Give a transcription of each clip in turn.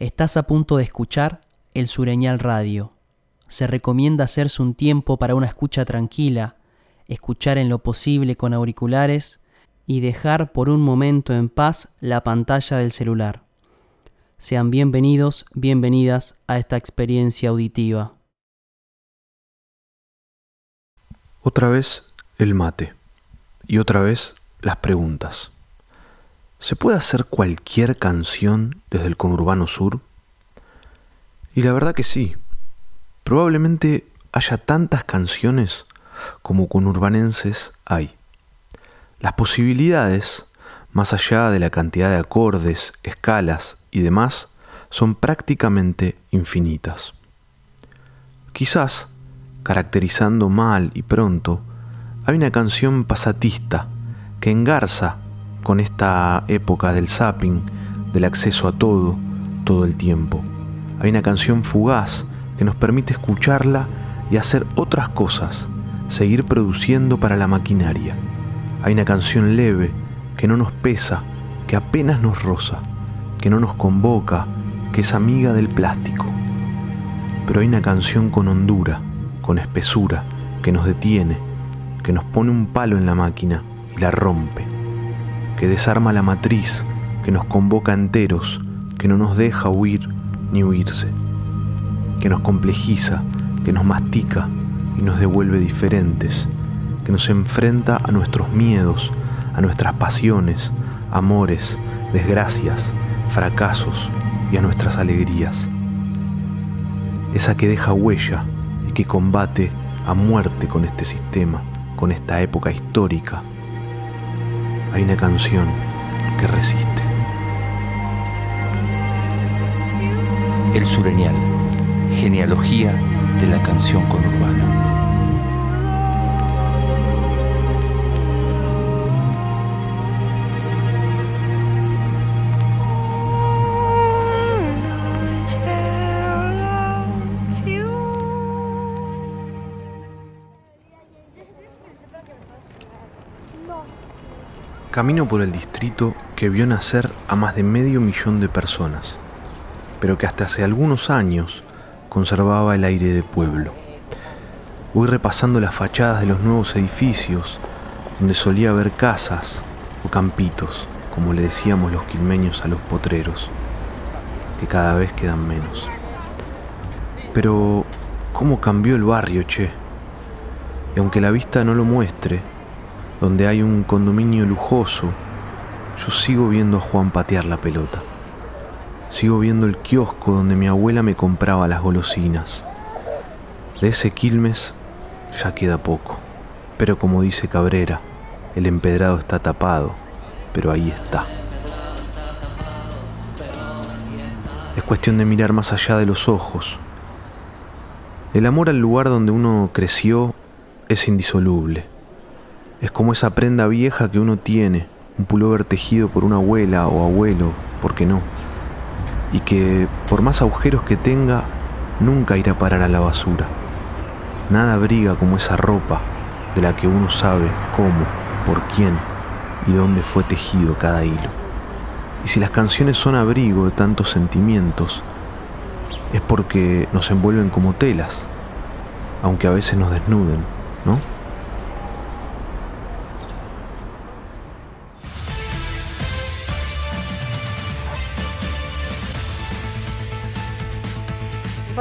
Estás a punto de escuchar el Sureñal Radio. Se recomienda hacerse un tiempo para una escucha tranquila, escuchar en lo posible con auriculares y dejar por un momento en paz la pantalla del celular. Sean bienvenidos, bienvenidas a esta experiencia auditiva. Otra vez el mate y otra vez las preguntas. ¿Se puede hacer cualquier canción desde el conurbano sur? Y la verdad que sí. Probablemente haya tantas canciones como conurbanenses hay. Las posibilidades, más allá de la cantidad de acordes, escalas y demás, son prácticamente infinitas. Quizás, caracterizando mal y pronto, hay una canción pasatista que engarza con esta época del zapping, del acceso a todo, todo el tiempo. Hay una canción fugaz que nos permite escucharla y hacer otras cosas, seguir produciendo para la maquinaria. Hay una canción leve que no nos pesa, que apenas nos roza, que no nos convoca, que es amiga del plástico. Pero hay una canción con hondura, con espesura, que nos detiene, que nos pone un palo en la máquina y la rompe, que desarma la matriz, que nos convoca enteros, que no nos deja huir ni huirse, que nos complejiza, que nos mastica y nos devuelve diferentes, que nos enfrenta a nuestros miedos, a nuestras pasiones, amores, desgracias, fracasos y a nuestras alegrías. Esa que deja huella y que combate a muerte con este sistema, con esta época histórica. Hay una canción que resiste. El Sureñal, genealogía de la canción conurbana. Camino por el distrito que vio nacer a más de medio millón de personas, pero que hasta hace algunos años conservaba el aire de pueblo. Voy repasando las fachadas de los nuevos edificios, donde solía haber casas o campitos, como le decíamos los quilmeños a los potreros, que cada vez quedan menos. Pero, ¿cómo cambió el barrio, che? Y aunque la vista no lo muestre, donde hay un condominio lujoso, yo sigo viendo a Juan patear la pelota. Sigo viendo el kiosco donde mi abuela me compraba las golosinas. De ese Quilmes ya queda poco. Pero como dice Cabrera, el empedrado está tapado, pero ahí está. Es cuestión de mirar más allá de los ojos. El amor al lugar donde uno creció es indisoluble es como esa prenda vieja que uno tiene, un pullover tejido por una abuela o abuelo, ¿por qué no? Y que por más agujeros que tenga, nunca irá a parar a la basura. Nada abriga como esa ropa de la que uno sabe cómo, por quién y dónde fue tejido cada hilo. Y si las canciones son abrigo de tantos sentimientos, es porque nos envuelven como telas, aunque a veces nos desnuden, ¿no?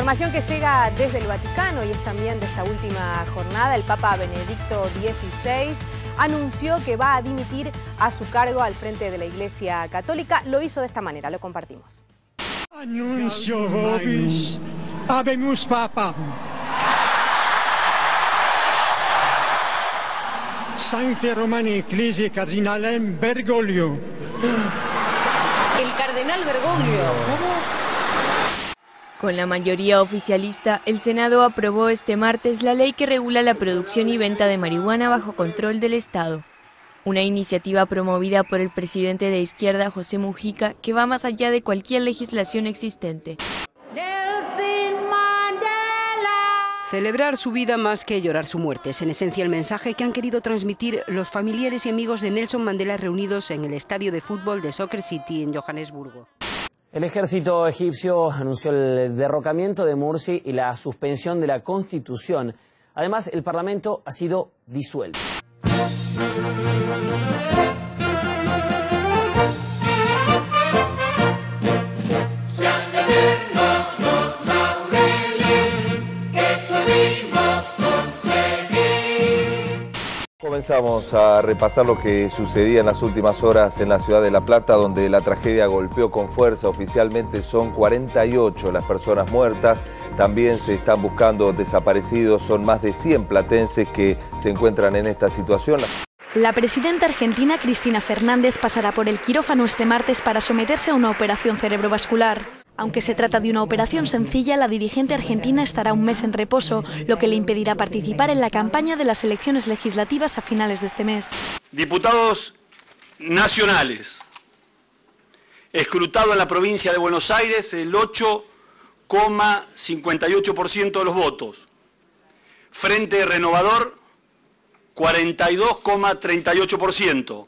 Información que llega desde el Vaticano y es también de esta última jornada. El Papa Benedicto XVI anunció que va a dimitir a su cargo al frente de la Iglesia Católica. Lo hizo de esta manera, lo compartimos. Anuncio vobis, habemus Papa. Sancte Romani Ecclesi Cardinalem Bergoglio. El cardenal Bergoglio, ¿cómo? Con la mayoría oficialista, el Senado aprobó este martes la ley que regula la producción y venta de marihuana bajo control del Estado. Una iniciativa promovida por el presidente de izquierda José Mujica que va más allá de cualquier legislación existente. Celebrar su vida más que llorar su muerte es en esencia el mensaje que han querido transmitir los familiares y amigos de Nelson Mandela reunidos en el estadio de fútbol de Soccer City en Johannesburgo. El ejército egipcio anunció el derrocamiento de Mursi y la suspensión de la constitución. Además, el parlamento ha sido disuelto. Comenzamos a repasar lo que sucedía en las últimas horas en la ciudad de La Plata, donde la tragedia golpeó con fuerza. Oficialmente son 48 las personas muertas. También se están buscando desaparecidos. Son más de 100 platenses que se encuentran en esta situación. La presidenta argentina Cristina Fernández pasará por el quirófano este martes para someterse a una operación cerebrovascular. Aunque se trata de una operación sencilla, la dirigente argentina estará un mes en reposo, lo que le impedirá participar en la campaña de las elecciones legislativas a finales de este mes. Diputados nacionales, escrutado en la provincia de Buenos Aires el 8,58% de los votos. Frente Renovador, 42,38%.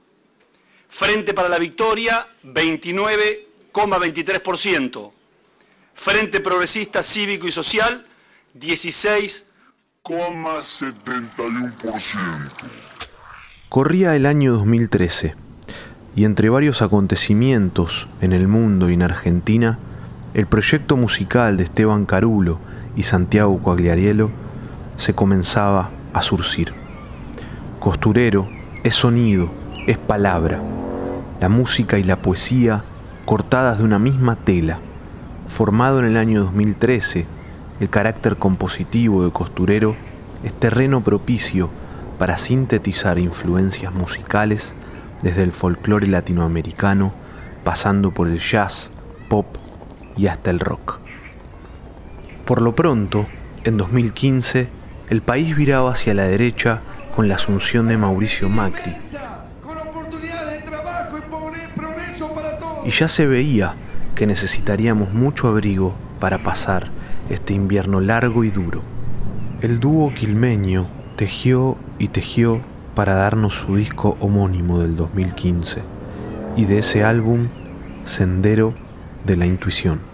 Frente para la Victoria, 29,23%. Frente Progresista Cívico y Social, 16,71%. Corría el año 2013 y entre varios acontecimientos en el mundo y en Argentina, el proyecto musical de Esteban Carulo y Santiago Coagliarielo se comenzaba a surcir. Costurero es sonido, es palabra, la música y la poesía cortadas de una misma tela Formado en el año 2013, el carácter compositivo de Costurero es terreno propicio para sintetizar influencias musicales desde el folclore latinoamericano, pasando por el jazz, pop y hasta el rock. Por lo pronto, en 2015, el país viraba hacia la derecha con la asunción de Mauricio Macri. Y ya se veía que necesitaríamos mucho abrigo para pasar este invierno largo y duro. El dúo quilmeño tejió y tejió para darnos su disco homónimo del 2015 y de ese álbum Sendero de la Intuición.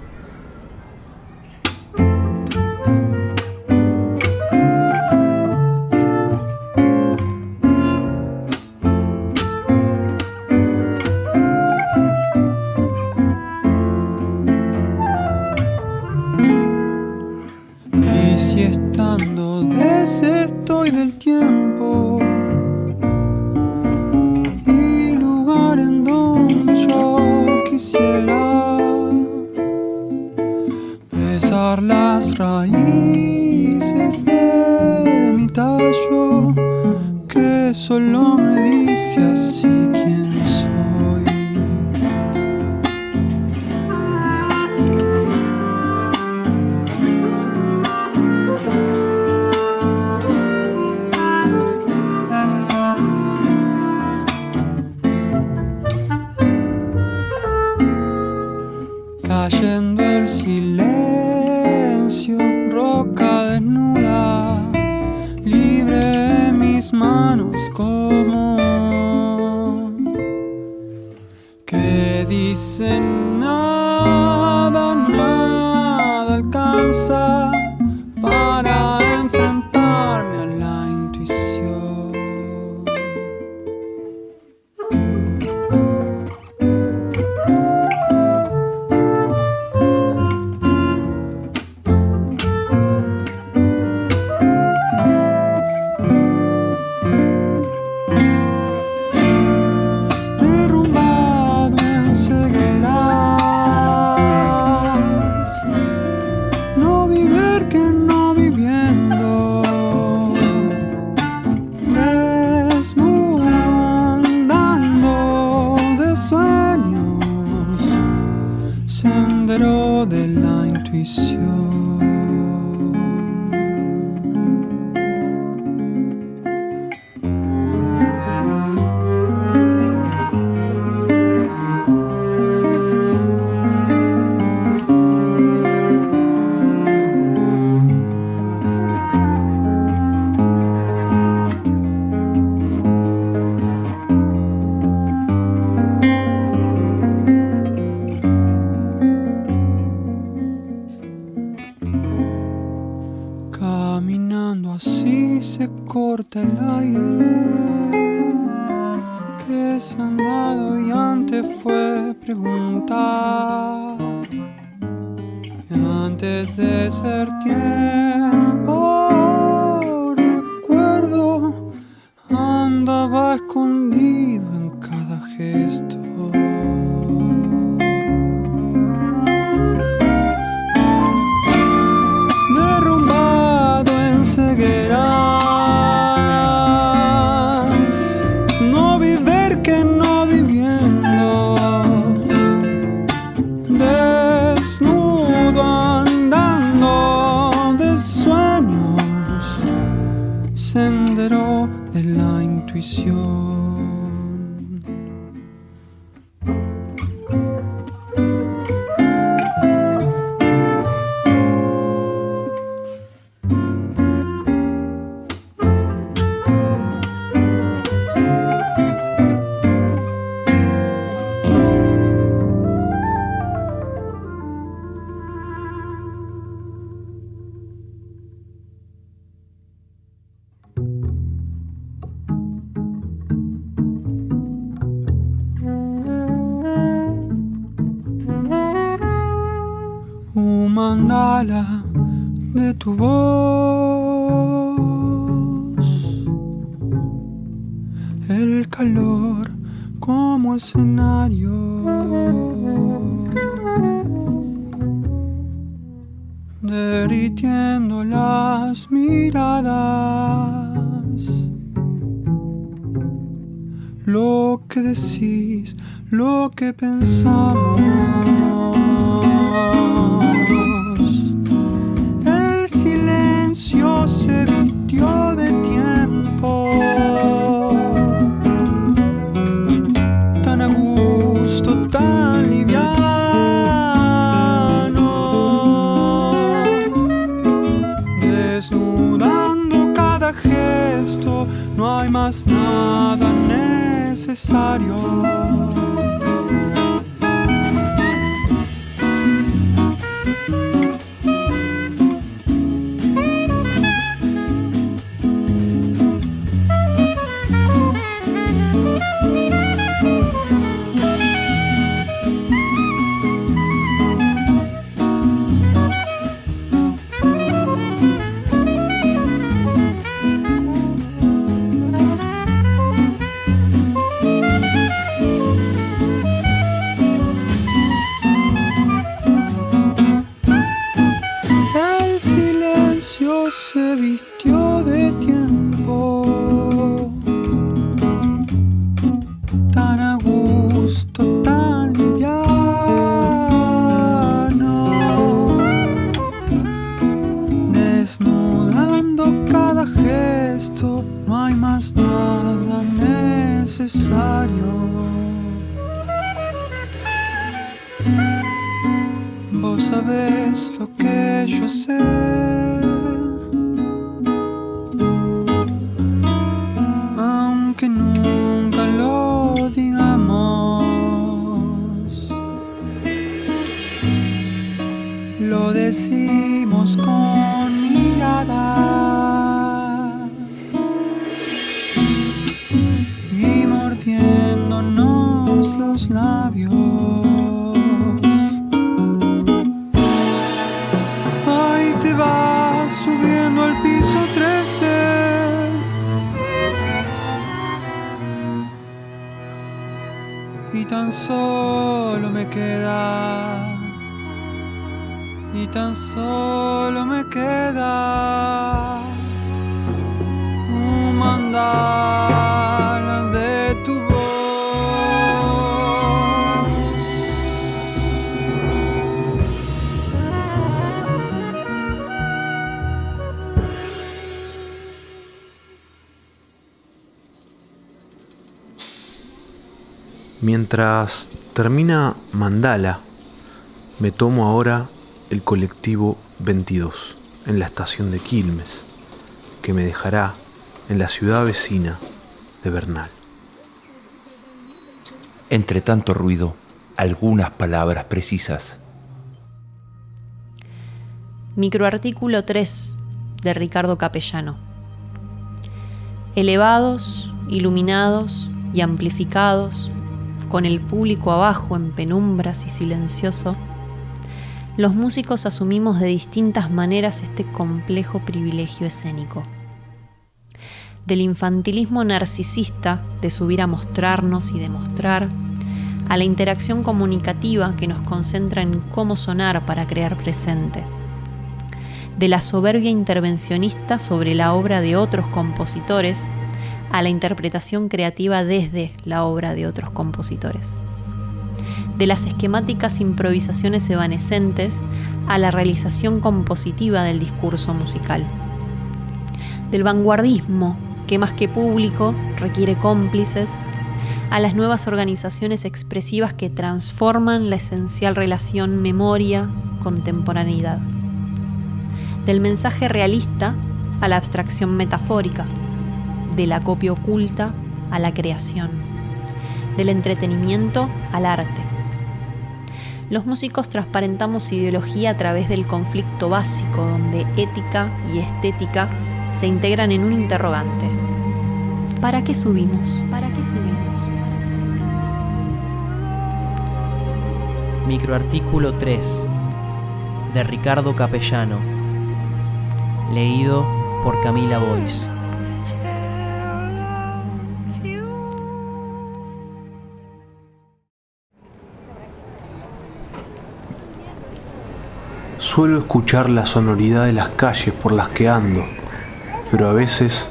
You. 退休。y tan solo me queda, y tan solo me queda un mandato. Mientras termina Mandala, me tomo ahora el colectivo 22 en la estación de Quilmes, que me dejará en la ciudad vecina de Bernal. Entre tanto ruido, algunas palabras precisas. Microartículo 3 de Ricardo Capellano. Elevados, iluminados y amplificados con el público abajo en penumbras y silencioso, los músicos asumimos de distintas maneras este complejo privilegio escénico. Del infantilismo narcisista de subir a mostrarnos y demostrar, a la interacción comunicativa que nos concentra en cómo sonar para crear presente. De la soberbia intervencionista sobre la obra de otros compositores a la interpretación creativa desde la obra de otros compositores de las esquemáticas improvisaciones evanescentes a la realización compositiva del discurso musical. Del vanguardismo, que más que público requiere cómplices, a las nuevas organizaciones expresivas que transforman la esencial relación memoria-contemporaneidad. Del mensaje realista a la abstracción metafórica, de la copia oculta a la creación, del entretenimiento al arte los músicos transparentamos ideología a través del conflicto básico donde ética y estética se integran en un interrogante. ¿Para qué subimos? ¿Para qué subimos? Microartículo 3 de Ricardo Capellano. Leído por Camila Bois. Suelo escuchar la sonoridad de las calles por las que ando, pero a veces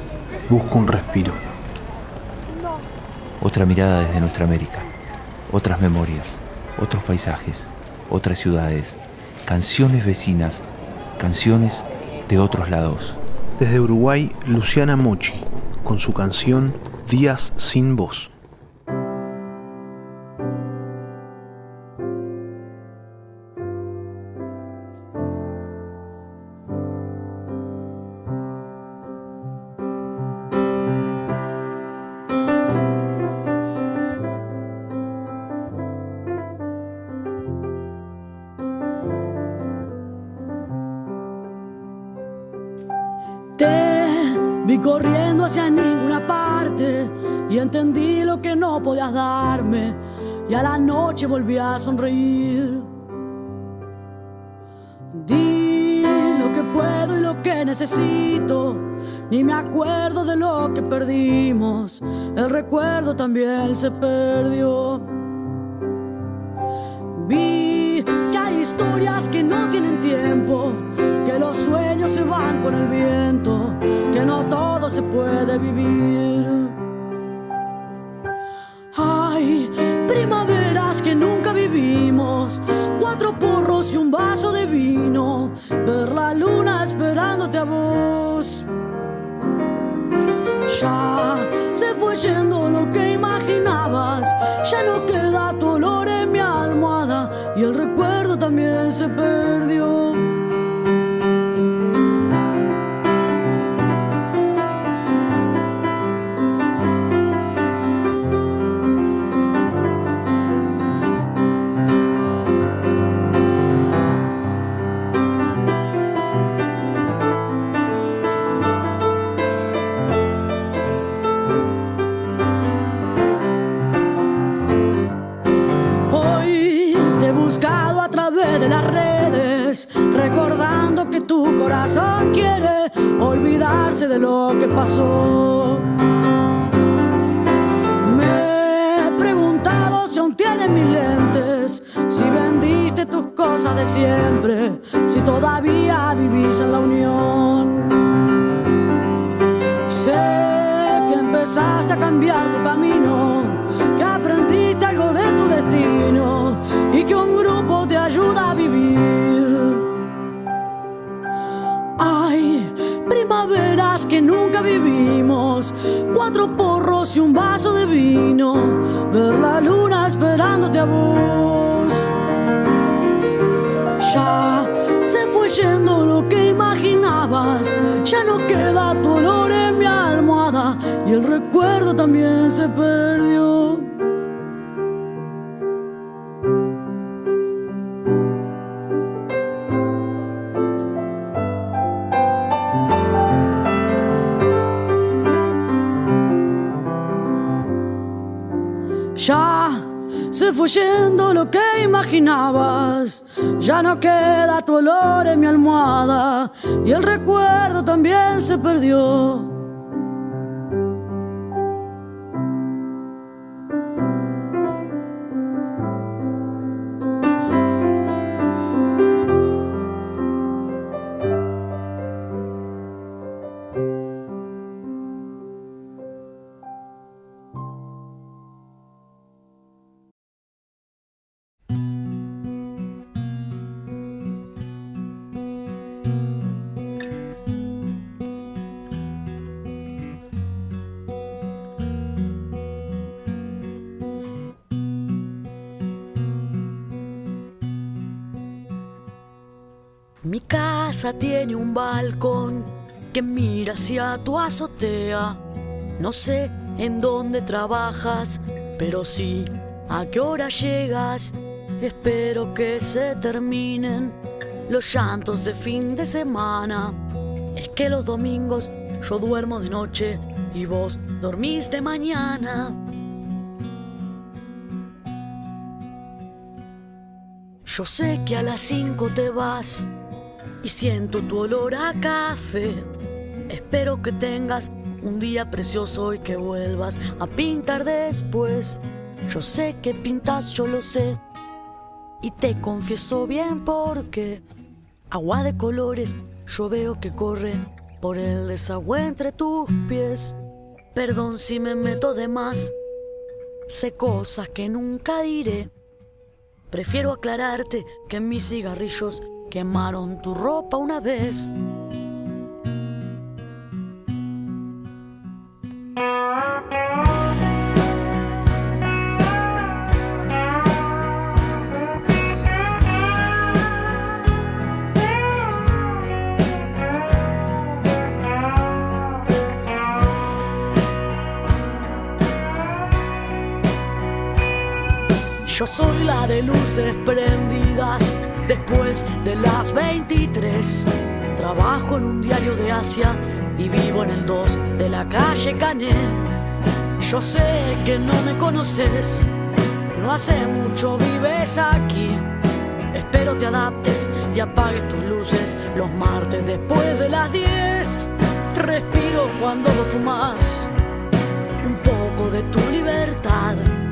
busco un respiro. Otra mirada desde nuestra América, otras memorias, otros paisajes, otras ciudades, canciones vecinas, canciones de otros lados. Desde Uruguay, Luciana Mochi, con su canción Días sin voz. Corriendo hacia ninguna parte y entendí lo que no podías darme y a la noche volví a sonreír. Di lo que puedo y lo que necesito, ni me acuerdo de lo que perdimos, el recuerdo también se perdió. Vi que hay historias que no tienen tiempo, que los sueños se van con el viento, que no todo se puede vivir. Hay primaveras que nunca vivimos, cuatro porros y un vaso de vino, ver la luna esperándote a vos. Ya se fue yendo lo que imaginabas, ya no queda tu olor en mi almohada y el recuerdo también se perdió. Recordando que tu corazón quiere olvidarse de lo que pasó. Me he preguntado si aún tienes mis lentes, si vendiste tus cosas de siempre, si todavía vivís en la unión. Sé que empezaste a cambiar tu camino, que aprendiste algo de tu destino y que un ayuda a vivir. primaveras que nunca vivimos, cuatro porros y un vaso de vino, ver la luna esperándote a vos. Ya se fue yendo lo que imaginabas, ya no queda tu olor en mi almohada y el recuerdo también se perdió. Fue yendo lo que imaginabas. Ya no queda tu olor en mi almohada y el recuerdo también se perdió. Casa tiene un balcón que mira hacia tu azotea. No sé en dónde trabajas, pero sí a qué hora llegas. Espero que se terminen los llantos de fin de semana. Es que los domingos yo duermo de noche y vos dormís de mañana. Yo sé que a las 5 te vas y siento tu olor a café. Espero que tengas un día precioso y que vuelvas a pintar después. Yo sé que pintas, yo lo sé. Y te confieso bien porque agua de colores yo veo que corre por el desagüe entre tus pies. Perdón si me meto de más. Sé cosas que nunca diré. Prefiero aclararte que mis cigarrillos quemaron tu ropa una vez. Yo soy la de luces prendidas después de las 23. Trabajo en un diario de Asia y vivo en el 2 de la calle Cané. Yo sé que no me conoces, no hace mucho vives aquí. Espero te adaptes y apagues tus luces los martes después de las 10. Respiro cuando lo fumas, un poco de tu libertad.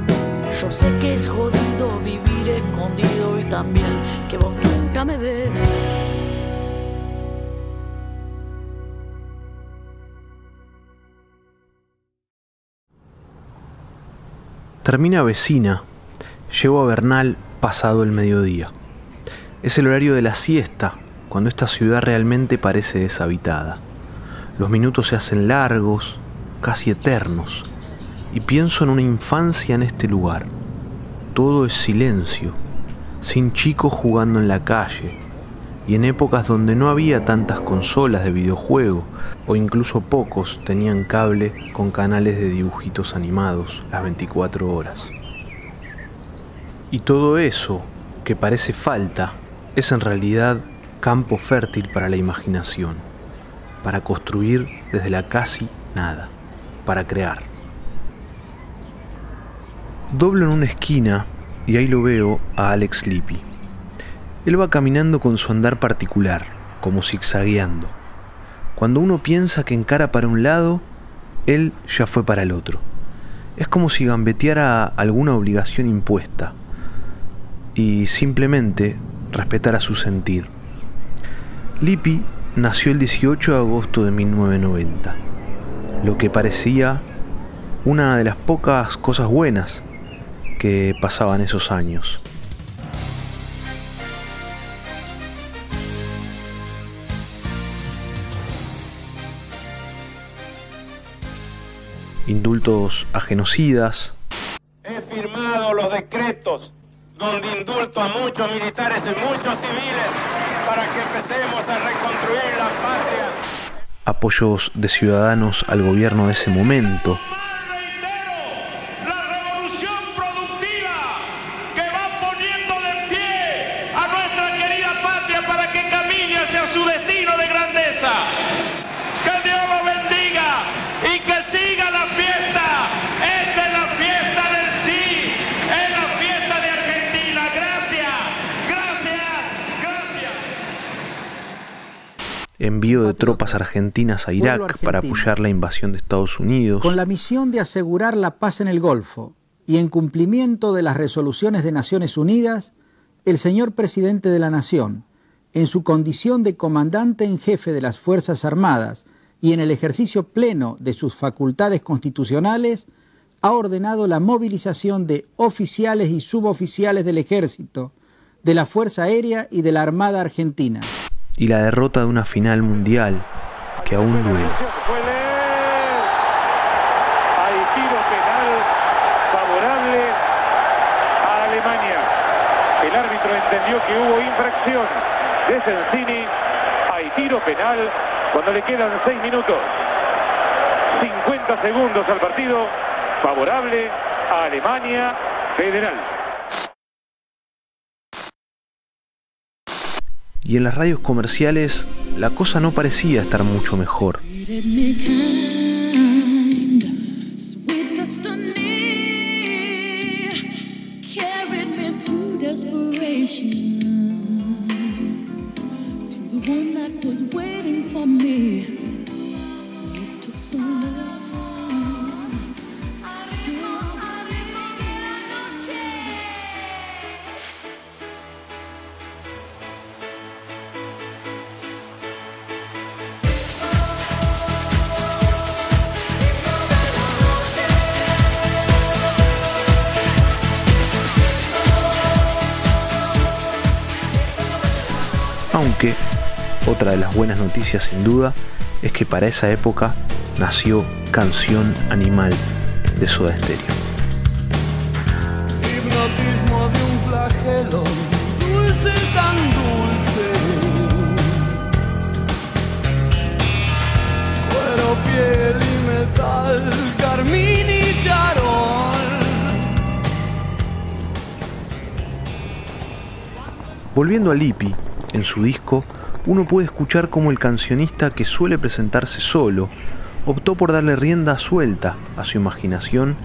Yo sé que es jodido vivir escondido y también que vos nunca me ves. Termina vecina. Llego a Bernal pasado el mediodía. Es el horario de la siesta, cuando esta ciudad realmente parece deshabitada. Los minutos se hacen largos, casi eternos, y pienso en una infancia en este lugar. Todo es silencio, sin chicos jugando en la calle, y en épocas donde no había tantas consolas de videojuego, o incluso pocos tenían cable con canales de dibujitos animados las 24 horas. Y todo eso, que parece falta, es en realidad campo fértil para la imaginación, para construir desde la casi nada, para crear. Doblo en una esquina y ahí lo veo a Alex Lippi. Él va caminando con su andar particular, como zigzagueando. Cuando uno piensa que encara para un lado, él ya fue para el otro. Es como si gambeteara alguna obligación impuesta y simplemente respetara su sentir. Lippi nació el 18 de agosto de 1990, lo que parecía una de las pocas cosas buenas que pasaban esos años. Indultos a genocidas. He firmado los decretos donde indulto a muchos militares y muchos civiles para que empecemos a reconstruir la patria. Apoyos de ciudadanos al gobierno de ese momento. a nuestra querida patria para que camine hacia su destino de grandeza. Que Dios lo bendiga y que siga la fiesta. Esta es la fiesta del sí, es la fiesta envío de tropas argentinas a Irak para apoyar la invasión de Estados Unidos. Con la misión de asegurar la paz en el Golfo y en cumplimiento de las resoluciones de Naciones Unidas, el señor presidente de la Nación, en su condición de comandante en jefe de las Fuerzas Armadas y en el ejercicio pleno de sus facultades constitucionales, ha ordenado la movilización de oficiales y suboficiales del ejército, de la Fuerza Aérea y de la Armada Argentina. Y la derrota de una final mundial que aún duele. Hay tiro penal favorable a Alemania. El árbitro entendió que hubo infracción de Sensini. Hay tiro penal cuando le quedan 6 minutos. 50 segundos al partido favorable a Alemania Federal. Y en las radios comerciales la cosa no parecía estar mucho mejor. Aunque otra de las buenas noticias sin duda es que para esa época nació Canción Animal de Soda Stereo. Hipnotismo de un flagelo, dulce tan dulce. Cuero, piel y metal, carmín y charol. Volviendo a Lippi, en su disco, uno puede escuchar cómo el cancionista que suele presentarse solo optó por darle rienda suelta a su imaginación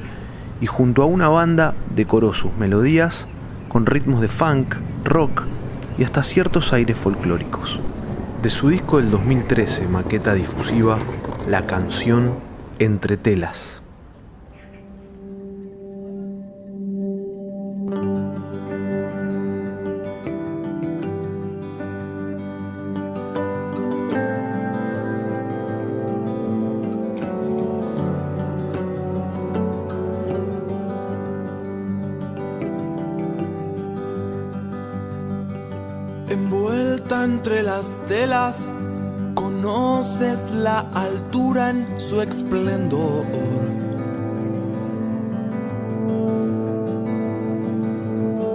y junto a una banda decoró sus melodías con ritmos de funk, rock y hasta ciertos aires folclóricos. De su disco del 2013, maqueta difusiva, la canción Entre Telas. Las telas, conoces la altura en su esplendor.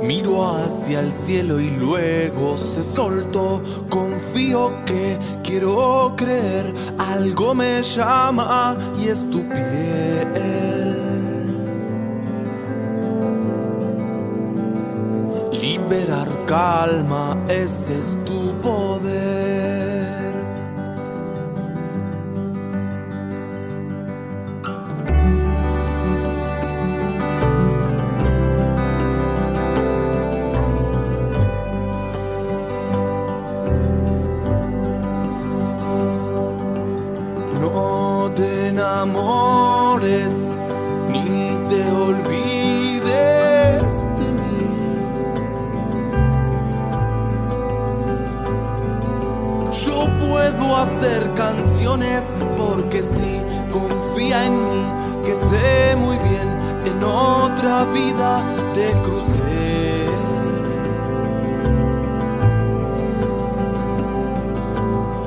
Miro hacia el cielo y luego se soltó. Confío que quiero creer, algo me llama y es tu piel. Calma, ese es tu poder. No te enamores hacer canciones porque sí, confía en mí, que sé muy bien, en otra vida te crucé.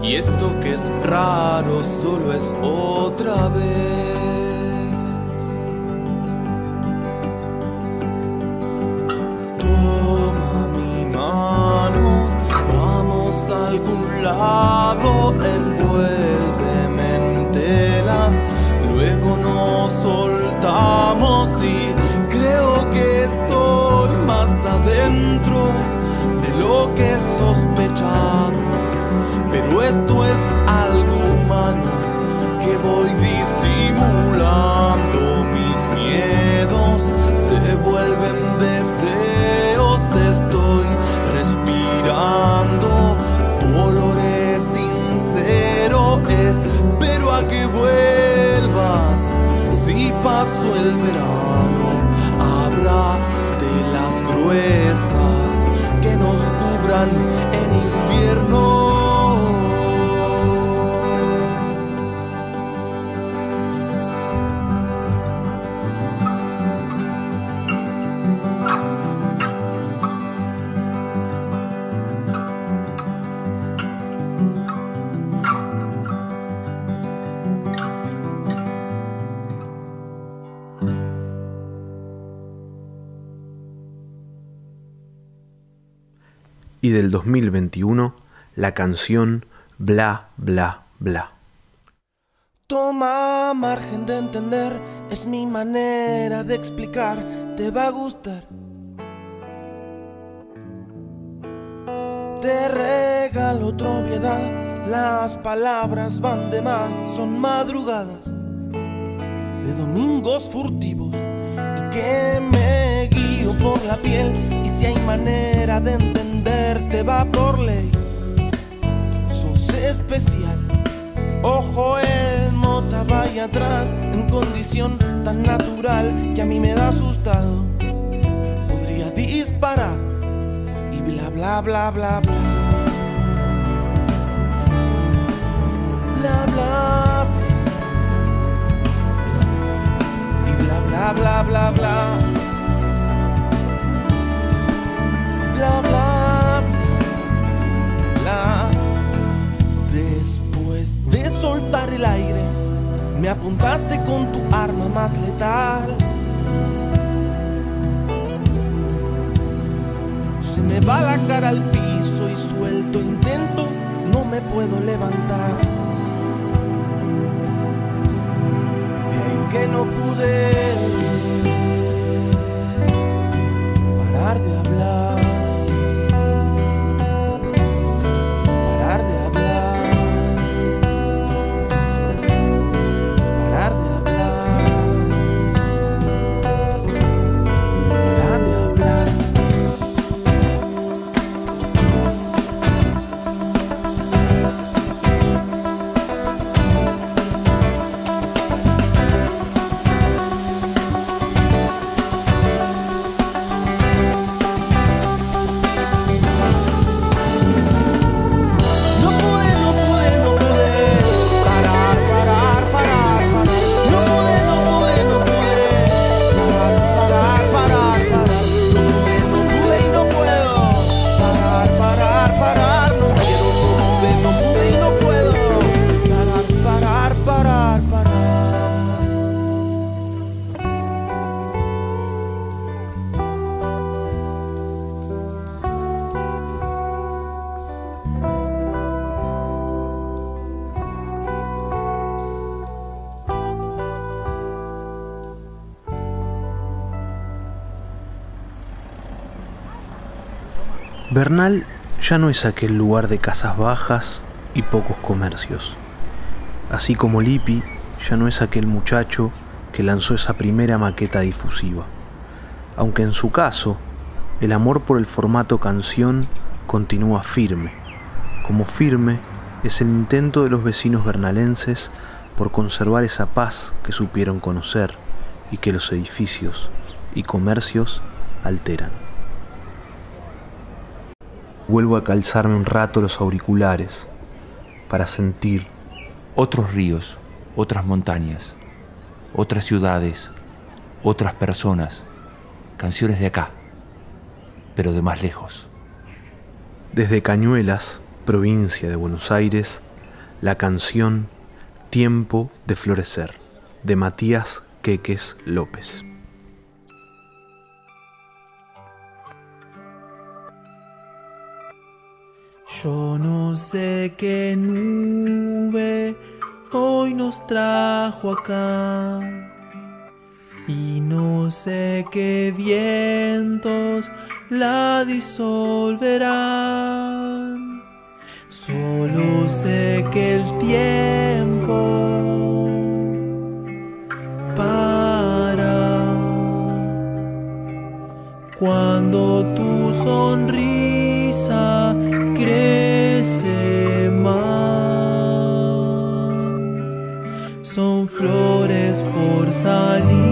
Y esto que es raro solo es otra vez. Lado, envuélveme en telas, luego nos soltamos y creo que estoy más adentro y del 2021 la canción Bla Bla Bla. Toma margen de entender, es mi manera de explicar, te va a gustar. Te regalo otra obviedad, las palabras van de más, son madrugadas de domingos furtivos y que me guío por la piel si hay manera de entenderte va por ley. Sos especial, ojo el nota vaya atrás en condición tan natural que a mí me da asustado. Podría disparar y bla bla bla bla bla. Bla bla y bla bla bla bla bla. Bla. Después de soltar el aire, me apuntaste con tu arma más letal. Se me va la cara al piso y suelto intento, no me puedo levantar. De ahí que no pude ya no es aquel lugar de casas bajas y pocos comercios. Así como Lippi ya no es aquel muchacho que lanzó esa primera maqueta difusiva. Aunque en su caso, el amor por el formato canción continúa firme, como firme es el intento de los vecinos bernalenses por conservar esa paz que supieron conocer y que los edificios y comercios alteran. Vuelvo a calzarme un rato los auriculares para sentir Otros ríos, otras montañas, otras ciudades, otras personas, canciones de acá, pero de más lejos. desde Cañuelas, provincia de Buenos Aires, la canción Tiempo de Florecer de Matías Queques López. Yo no sé qué nube hoy nos trajo acá. Y no sé qué vientos la disolverán. Solo sé que el tiempo para cuando tu sonrisa por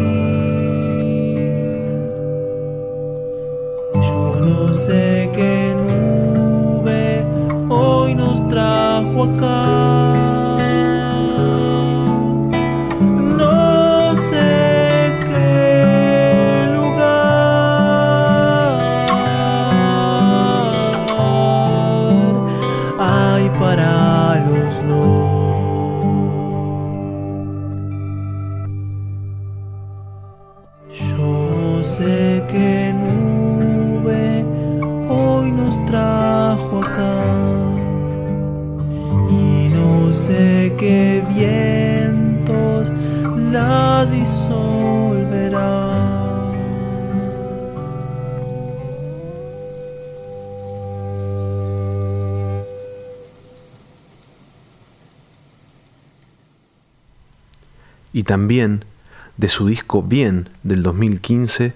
y también de su disco Bien del 2015,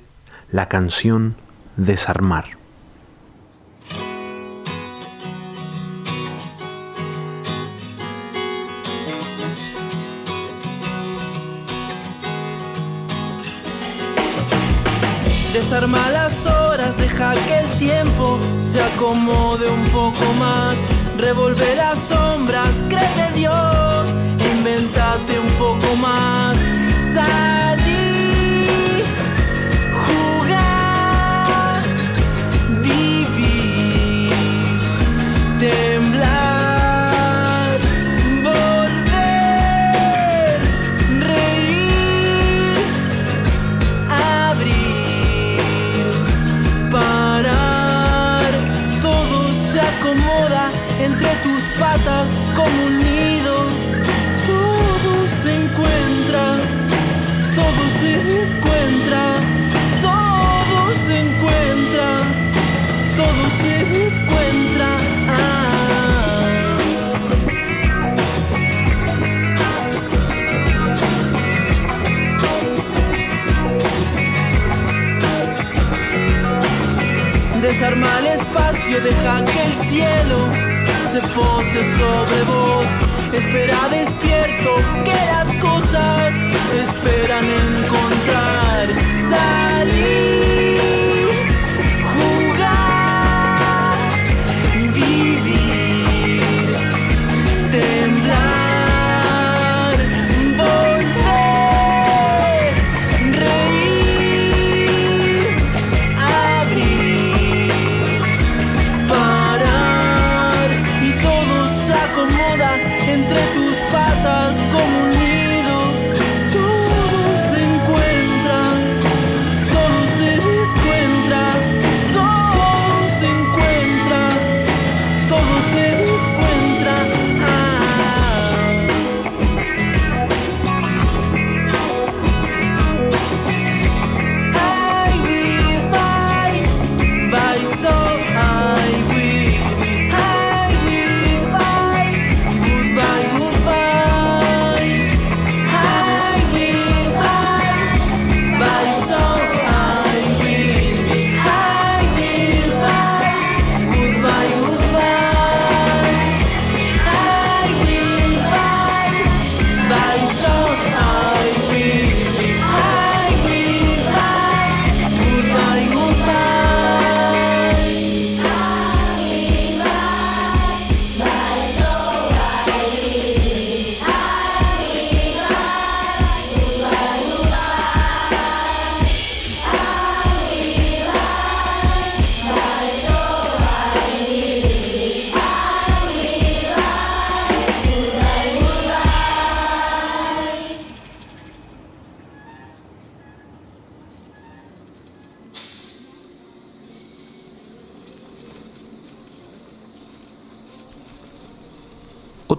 la canción Desarmar. Desarma las horas, deja que el tiempo se acomode un poco más. Revolve las sombras, cree de Dios, e inventate un poco más. Salí, Desarma el espacio, deja que el cielo se pose sobre vos. Espera despierto que las cosas esperan encontrar. Salir,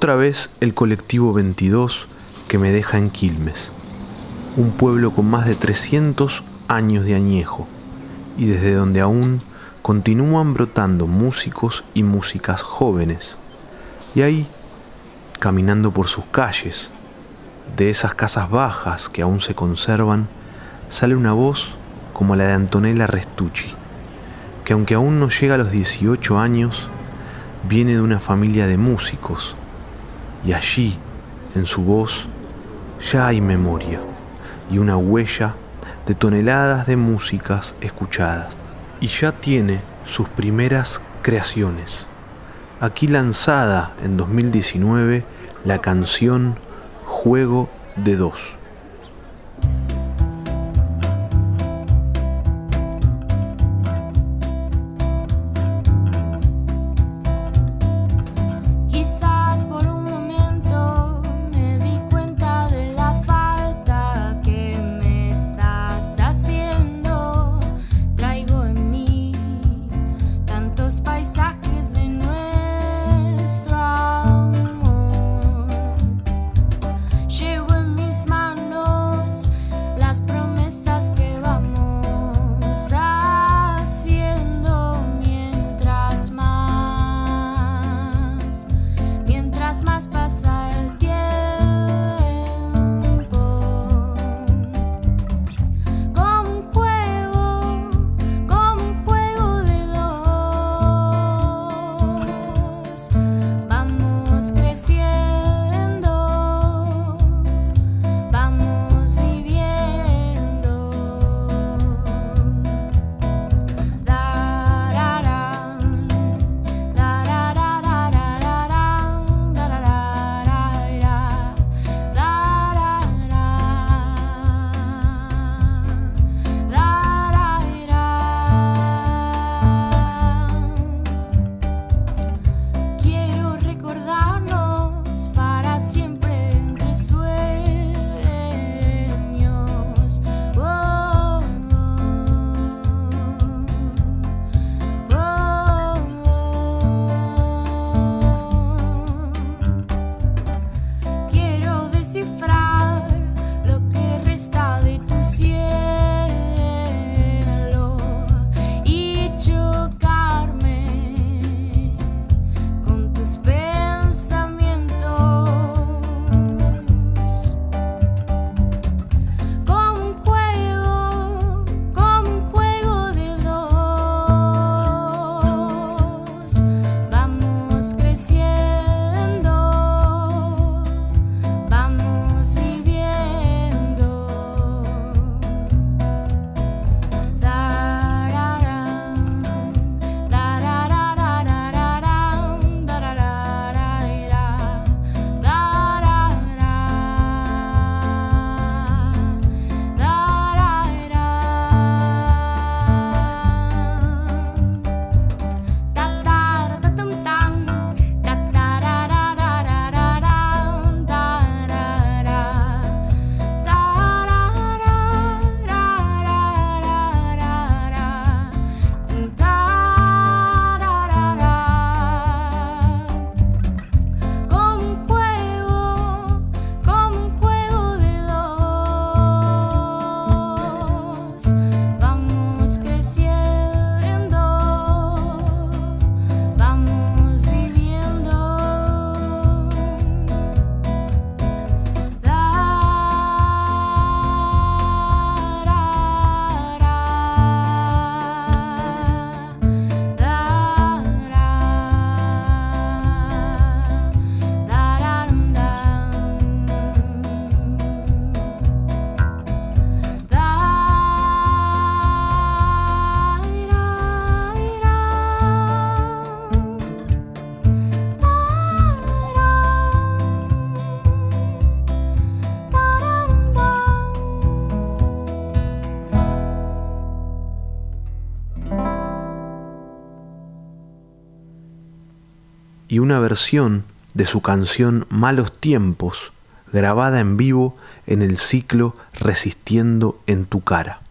Otra vez el colectivo 22 que me deja en Quilmes, un pueblo con más de 300 años de añejo y desde donde aún continúan brotando músicos y músicas jóvenes. Y ahí, caminando por sus calles, de esas casas bajas que aún se conservan, sale una voz como la de Antonella Restucci, que aunque aún no llega a los 18 años, viene de una familia de músicos y allí, en su voz, ya hay memoria y una huella de toneladas de músicas escuchadas. Y ya tiene sus primeras creaciones. Aquí lanzada en 2019 la canción Juego de Dos. una versión de su canción Malos Tiempos, grabada en vivo en el ciclo Resistiendo en tu cara.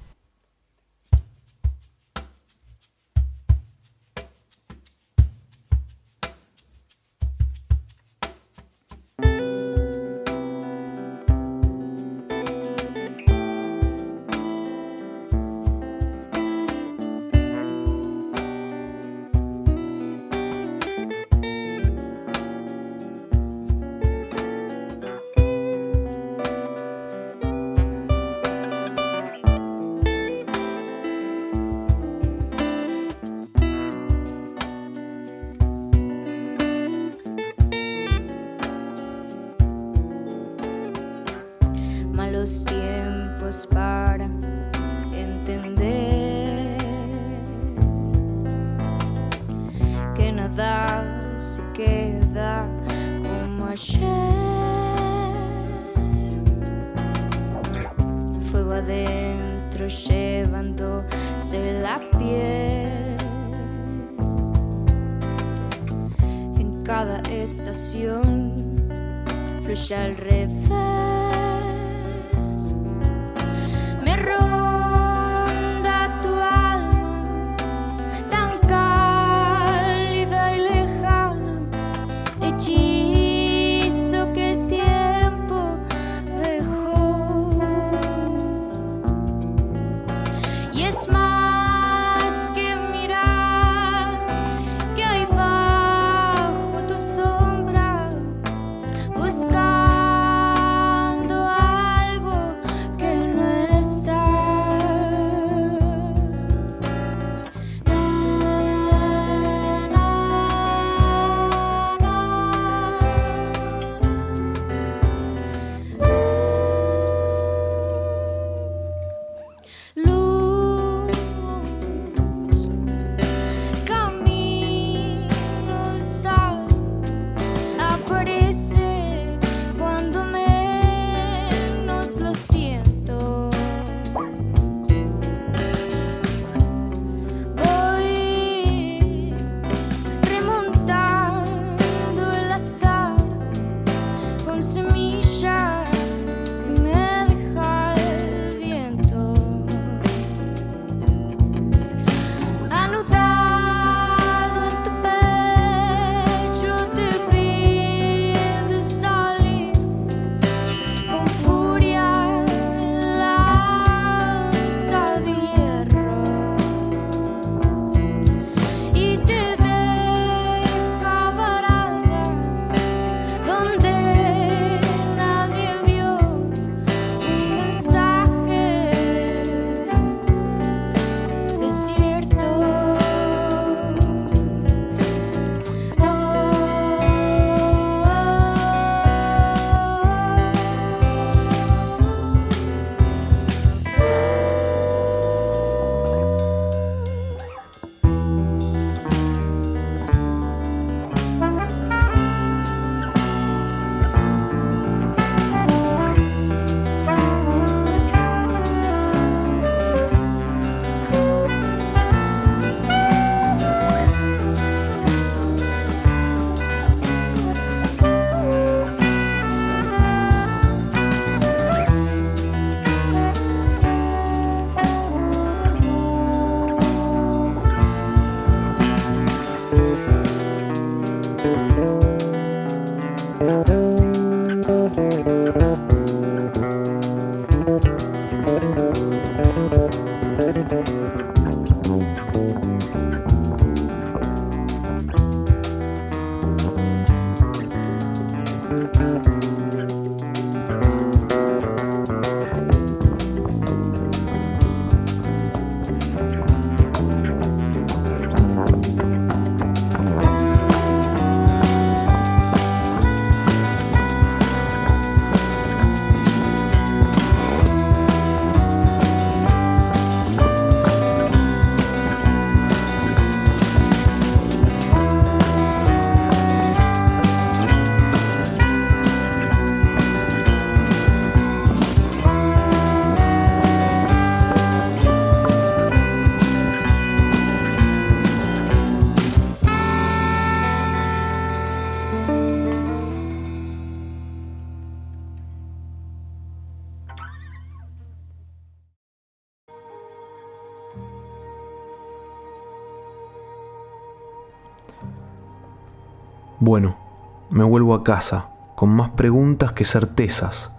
Me vuelvo a casa, con más preguntas que certezas.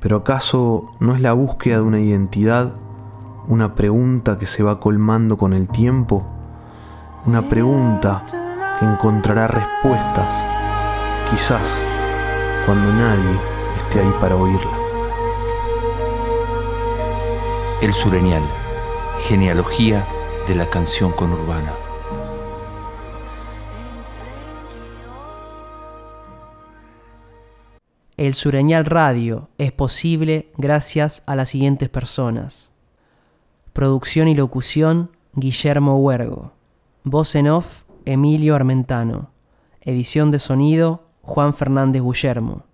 Pero ¿acaso no es la búsqueda de una identidad una pregunta que se va colmando con el tiempo? Una pregunta que encontrará respuestas, quizás cuando nadie esté ahí para oírla. El Sureñal, genealogía de la canción conurbana. El Sureñal Radio es posible gracias a las siguientes personas. Producción y locución, Guillermo Huergo. Voz en off, Emilio Armentano. Edición de sonido, Juan Fernández Guillermo.